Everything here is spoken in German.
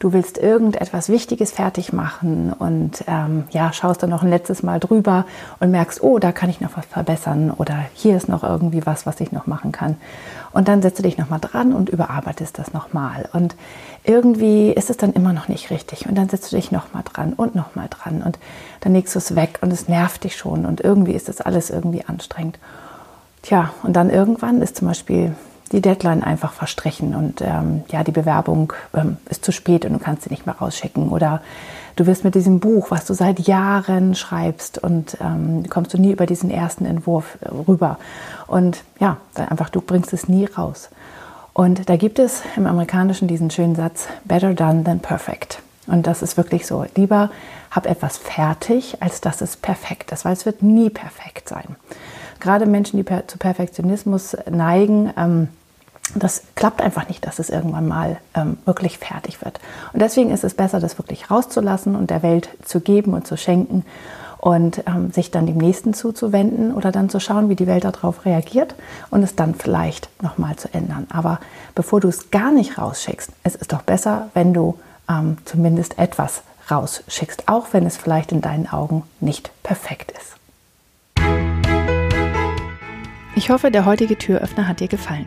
du willst irgendetwas Wichtiges fertig machen und ähm, ja, schaust dann noch ein letztes Mal drüber und merkst, oh, da kann ich noch was verbessern oder hier ist noch irgendwie was, was ich noch machen kann. Und dann setzt du dich nochmal dran und überarbeitest das nochmal. Und irgendwie ist es dann immer noch nicht richtig. Und dann setzt du dich nochmal dran und nochmal dran. Und dann legst du es weg und es nervt dich schon. Und irgendwie ist das alles irgendwie anstrengend. Tja, und dann irgendwann ist zum Beispiel die Deadline einfach verstrichen und ähm, ja, die Bewerbung ähm, ist zu spät und du kannst sie nicht mehr rausschicken. Oder du wirst mit diesem Buch, was du seit Jahren schreibst und ähm, kommst du nie über diesen ersten Entwurf äh, rüber. Und ja, einfach du bringst es nie raus. Und da gibt es im Amerikanischen diesen schönen Satz, better done than perfect. Und das ist wirklich so. Lieber hab etwas fertig, als dass es perfekt ist, weil es wird nie perfekt sein. Gerade Menschen, die per zu Perfektionismus neigen, ähm, das klappt einfach nicht, dass es irgendwann mal ähm, wirklich fertig wird. Und deswegen ist es besser, das wirklich rauszulassen und der Welt zu geben und zu schenken und ähm, sich dann dem Nächsten zuzuwenden oder dann zu schauen, wie die Welt darauf reagiert und es dann vielleicht nochmal zu ändern. Aber bevor du es gar nicht rausschickst, es ist doch besser, wenn du ähm, zumindest etwas rausschickst, auch wenn es vielleicht in deinen Augen nicht perfekt ist. Ich hoffe, der heutige Türöffner hat dir gefallen.